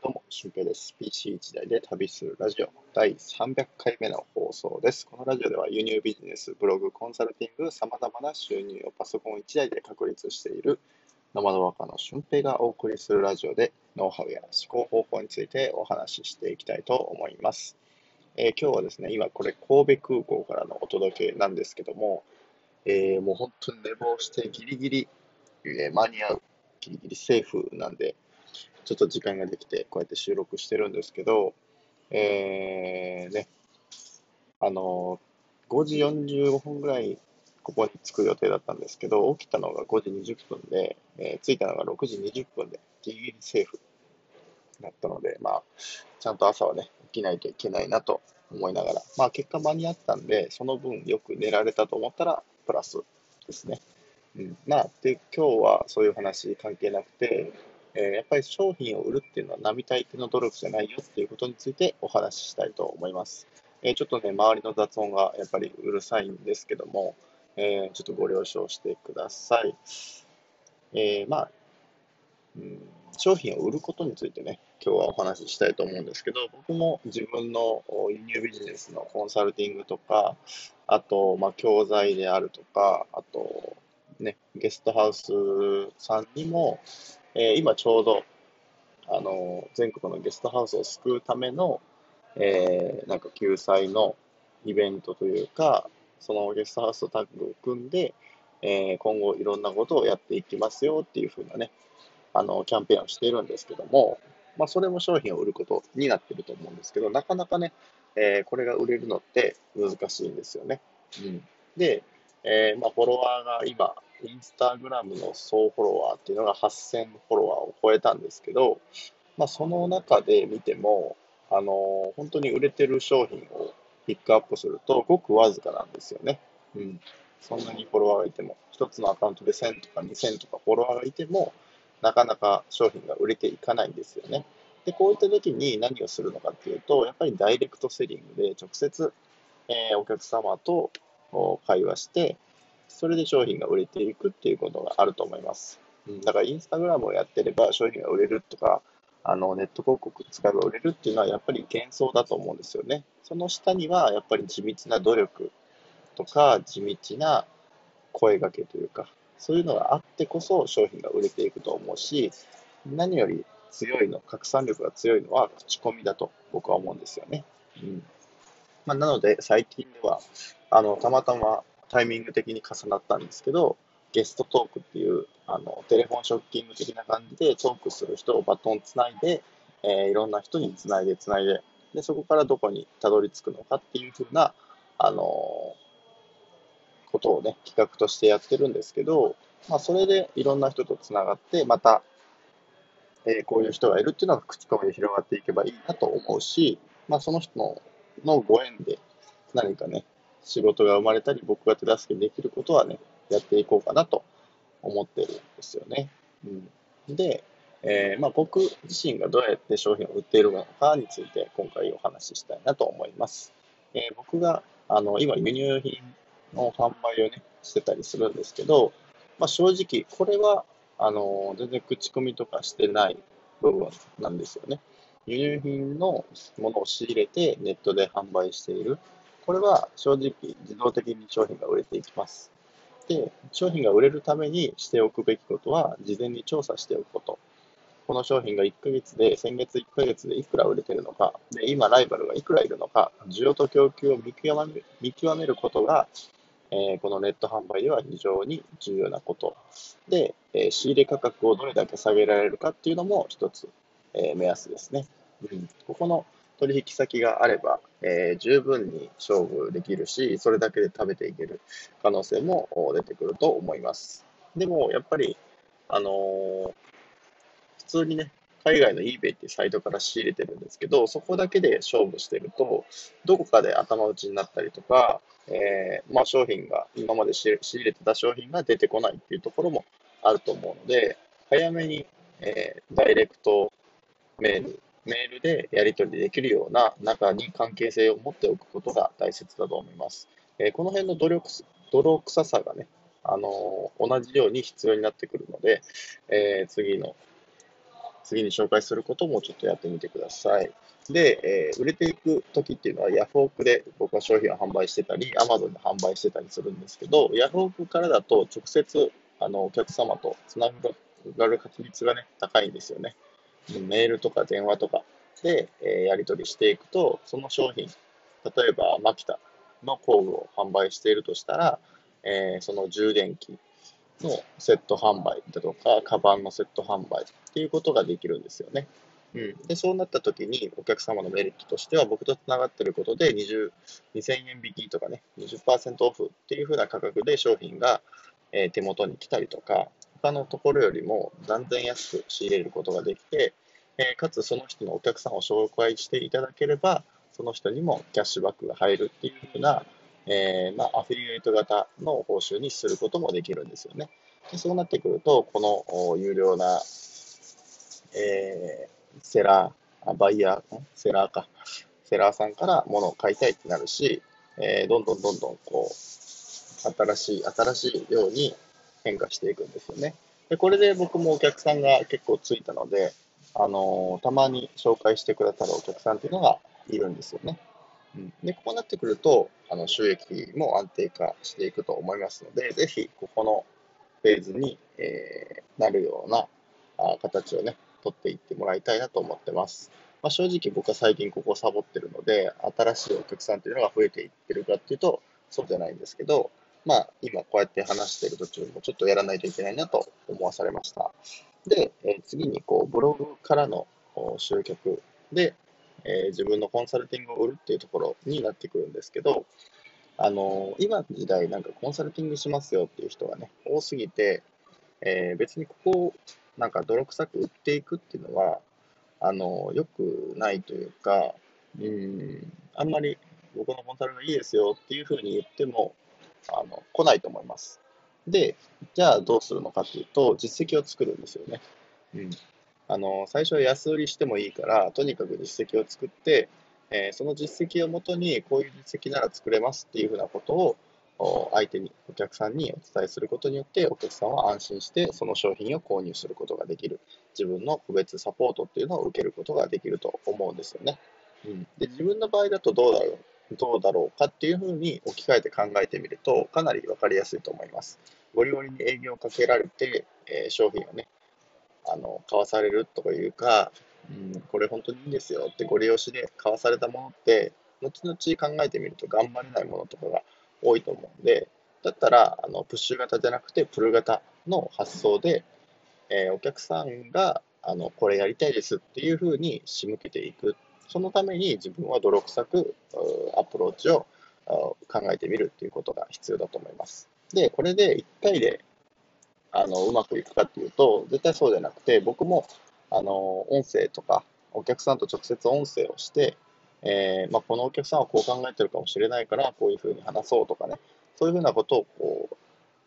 どうも、俊平です。PC 一台で旅するラジオ第300回目の放送です。このラジオでは輸入ビジネス、ブログ、コンサルティング、様々な収入をパソコン1台で確立しているノマドワーカーの俊平がお送りするラジオでノウハウや思考方法についてお話ししていきたいと思います。えー、今日はですね、今これ神戸空港からのお届けなんですけども、えー、もう本当に寝坊してギリギリ、えー、間に合う、ギリギリセーフなんで、ちょっと時間ができて、こうやって収録してるんですけど、えー、ね、あの、5時45分ぐらいここに着く予定だったんですけど、起きたのが5時20分で、えー、着いたのが6時20分で、ギリギリセーフだったので、まあ、ちゃんと朝はね、起きないといけないなと思いながら、まあ、結果間に合ったんで、その分よく寝られたと思ったら、プラスですね。うん、まあ、で、今日はそういう話関係なくて、え、やっぱり商品を売るっていうのは並大抵の努力じゃないよっていうことについてお話ししたいと思います。え、ちょっとね、周りの雑音がやっぱりうるさいんですけども、え、ちょっとご了承してください。えまあ、うん、商品を売ることについてね、今日はお話ししたいと思うんですけど、僕も自分の輸入ビジネスのコンサルティングとか、あと、まあ、教材であるとか、あと、ね、ゲストハウスさんにも、えー、今ちょうど、あの、全国のゲストハウスを救うための、えー、なんか救済のイベントというか、そのゲストハウスとタッグを組んで、えー、今後いろんなことをやっていきますよっていうふうなね、あの、キャンペーンをしているんですけども、まあ、それも商品を売ることになってると思うんですけど、なかなかね、えー、これが売れるのって難しいんですよね。うん、で、えー、まあ、フォロワーが今、インスタグラムの総フォロワーっていうのが8000フォロワーを超えたんですけど、まあ、その中で見ても、あの、本当に売れてる商品をピックアップすると、ごくわずかなんですよね。うん。そんなにフォロワーがいても、一つのアカウントで1000とか2000とかフォロワーがいても、なかなか商品が売れていかないんですよね。で、こういった時に何をするのかっていうと、やっぱりダイレクトセリングで直接、えー、お客様と会話して、それで商品が売れていくっていうことがあると思います。うん、だからインスタグラムをやってれば商品が売れるとか、あのネット広告使えば売れるっていうのはやっぱり幻想だと思うんですよね。その下にはやっぱり地道な努力とか地道な声掛けというか、そういうのがあってこそ商品が売れていくと思うし、何より強いの、拡散力が強いのは口コミだと僕は思うんですよね。うんまあ、なので最近ではあのたまたまタイミング的に重なったんですけど、ゲストトークっていう、あの、テレフォンショッキング的な感じでトークする人をバトンつないで、えー、いろんな人につないでつないで、で、そこからどこにたどり着くのかっていうふうな、あのー、ことをね、企画としてやってるんですけど、まあ、それでいろんな人とつながって、また、えー、こういう人がいるっていうのが口コミで広がっていけばいいなと思うし、まあ、その人ののご縁で何かね、仕事が生まれたり、僕が手助けできることはね、やっていこうかなと思ってるんですよね。うん、で、えー、まあ、僕自身がどうやって商品を売っているのかについて今回お話ししたいなと思います。えー、僕があの今輸入品の販売をね、してたりするんですけど、まあ、正直これはあの全然口コミとかしてない部分なんですよね。輸入品のものを仕入れてネットで販売している。これは正直自動的に商品が売れていきます。で、商品が売れるためにしておくべきことは、事前に調査しておくこと。この商品が1ヶ月で、先月1ヶ月でいくら売れてるのか、で、今ライバルがいくらいるのか、需要と供給を見極める見極めることが、えー、このネット販売では非常に重要なこと。で、えー、仕入れ価格をどれだけ下げられるかっていうのも一つ、えー、目安ですね。うん、ここの取引先があれば、えー、十分に勝負できるし、それだけで食べていける可能性も出てくると思います。でも、やっぱり、あのー、普通にね、海外の eBay っていうサイトから仕入れてるんですけど、そこだけで勝負してると、どこかで頭打ちになったりとか、えー、まあ、商品が、今まで仕入れてた商品が出てこないっていうところもあると思うので、早めに、え、ダイレクトメールメールでやり取りできるような中に関係性を持っておくことが大切だと思います。えー、この辺の努力、泥臭さがね、あのー、同じように必要になってくるので、えー、次の次に紹介することもちょっとやってみてください。で、えー、売れていく時っていうのはヤフオクで僕は商品を販売してたり、アマゾンで販売してたりするんですけど、ヤフオクからだと直接あのお客様とつながる確率がね、高いんですよね。メールとか電話とかで、え、やり取りしていくと、その商品、例えばマキタの工具を販売しているとしたら、え、その充電器のセット販売だとか、カバンのセット販売っていうことができるんですよね。うん、でそうなった時にお客様のメリットとしては僕とつながっていることで20 2000円引きとかね20%オフっていう風な価格で商品が、え、手元に来たりとか他のところよりも断然安く仕入れることができて、えー、かつその人のお客さんを紹介していただければその人にもキャッシュバックが入るっていう風なえー、まあ、アフィリエイト型の報酬にすることもできるんですよね。でそうなってくると、この有料な、えー、セラー、バイヤー、セラーか、セラーさんから物を買いたいってなるし、えー、どんどんどんどんこう、新しい、新しいように変化していくんですよね。で、これで僕もお客さんが結構ついたので、あのー、たまに紹介してくださるお客さんっていうのがいるんですよね。うん、で、こうなってくると、あの収益も安定化していくと思いますので、ぜひここのフェーズに、えー、なるようなあ形をね、取っていってもらいたいなと思ってます。まあ、正直僕は最近ここをサボってるので、新しいお客さんというのが増えていってるかっていうと、そうじゃないんですけど、まあ、今こうやって話している途中もちょっとやらないといけないなと思わされました。で、えー、次にこうブログからの集客で、えー、自分のコンサルティングを売るっていうところになってくるんですけど、あのー、今の時代なんかコンサルティングしますよっていう人がね、多すぎて、えー、別にここをなんか泥臭く売っていくっていうのは、あのー、良くないというか、うん、あんまり僕のコンサルがいいですよっていうふうに言っても、あの、来ないと思います。で、じゃあどうするのかっていうと、実績を作るんですよね。うん。あの、最初は安売りしてもいいから、とにかく実績を作って、えー、その実績をもとに、こういう実績なら作れますっていうふうなことを、相手に、お客さんにお伝えすることによって、お客さんは安心して、その商品を購入することができる。自分の個別サポートっていうのを受けることができると思うんですよね。うん、で自分の場合だとどうだろうどうだろうかっていうふうに置き換えて考えてみると、かなり分かりやすいと思います。ゴリゴリに営業をかけられて、えー、商品をね、あの、買わされるというか、うん、これ本当にいいんですよってご利用しで買わされたものって、後々考えてみると頑張れないものとかが多いと思うんで、だったら、あの、プッシュ型じゃなくて、プル型の発想で、えー、お客さんが、あの、これやりたいですっていうふうに仕向けていく。そのために自分は泥臭くアプローチを考えてみるっていうことが必要だと思います。で、これで1回であの、うまくいくかっていうと、絶対そうじゃなくて、僕も、あの、音声とか、お客さんと直接音声をして、えー、まあ、このお客さんはこう考えてるかもしれないから、こういうふうに話そうとかね、そういうふうなことを、こ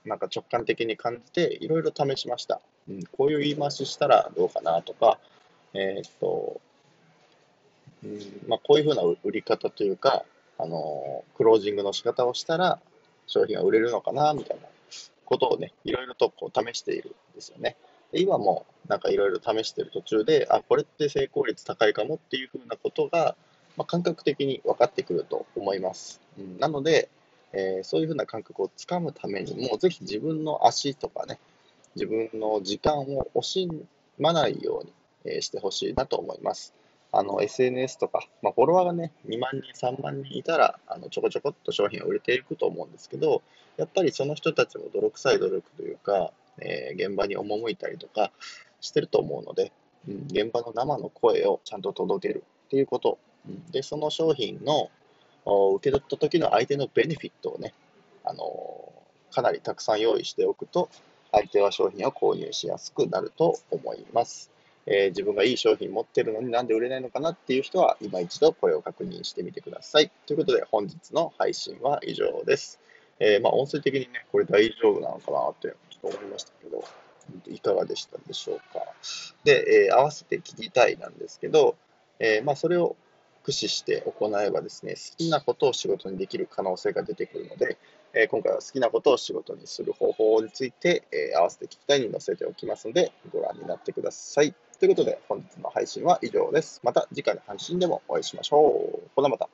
う、なんか直感的に感じて、いろいろ試しました。うん、こういう言い回ししたらどうかなとか、えー、っと、うんまあ、こういうふうな売り方というか、あのクロージングの仕方をしたら商品が売れるのかなみたいなことをね、いろいろとこう試しているんですよね。で今もなんかいろいろ試している途中で、あ、これって成功率高いかもっていうふうなことが、まあ、感覚的に分かってくると思います。うん、なので、えー、そういうふうな感覚をつかむためにも、ぜひ自分の足とかね、自分の時間を惜しまないように、えー、してほしいなと思います。あの、SNS とか、まあ、フォロワーがね、2万人、3万人いたら、あの、ちょこちょこっと商品を売れていくと思うんですけど、やっぱりその人たちも泥臭い努力というか、えー、現場に赴いたりとかしてると思うので、うん、現場の生の声をちゃんと届けるっていうこと、うん、で、その商品の受け取った時の相手のベネフィットをね、あのー、かなりたくさん用意しておくと、相手は商品を購入しやすくなると思います。えー、自分がいい商品持ってるのになんで売れないのかなっていう人は、今一度これを確認してみてください。ということで、本日の配信は以上です。えー、まあ、音声的にね、これ大丈夫なのかなってちょっと思いましたけど、いかがでしたでしょうか。で、えー、合わせて聞きたいなんですけど、えまあ、それを駆使して行えばですね、好きなことを仕事にできる可能性が出てくるので、え今回は好きなことを仕事にする方法について、え合わせて聞きたいに載せておきますので、ご覧になってください。ということで、本日の配信は以上です。また次回の配信でもお会いしましょう。ほなまた。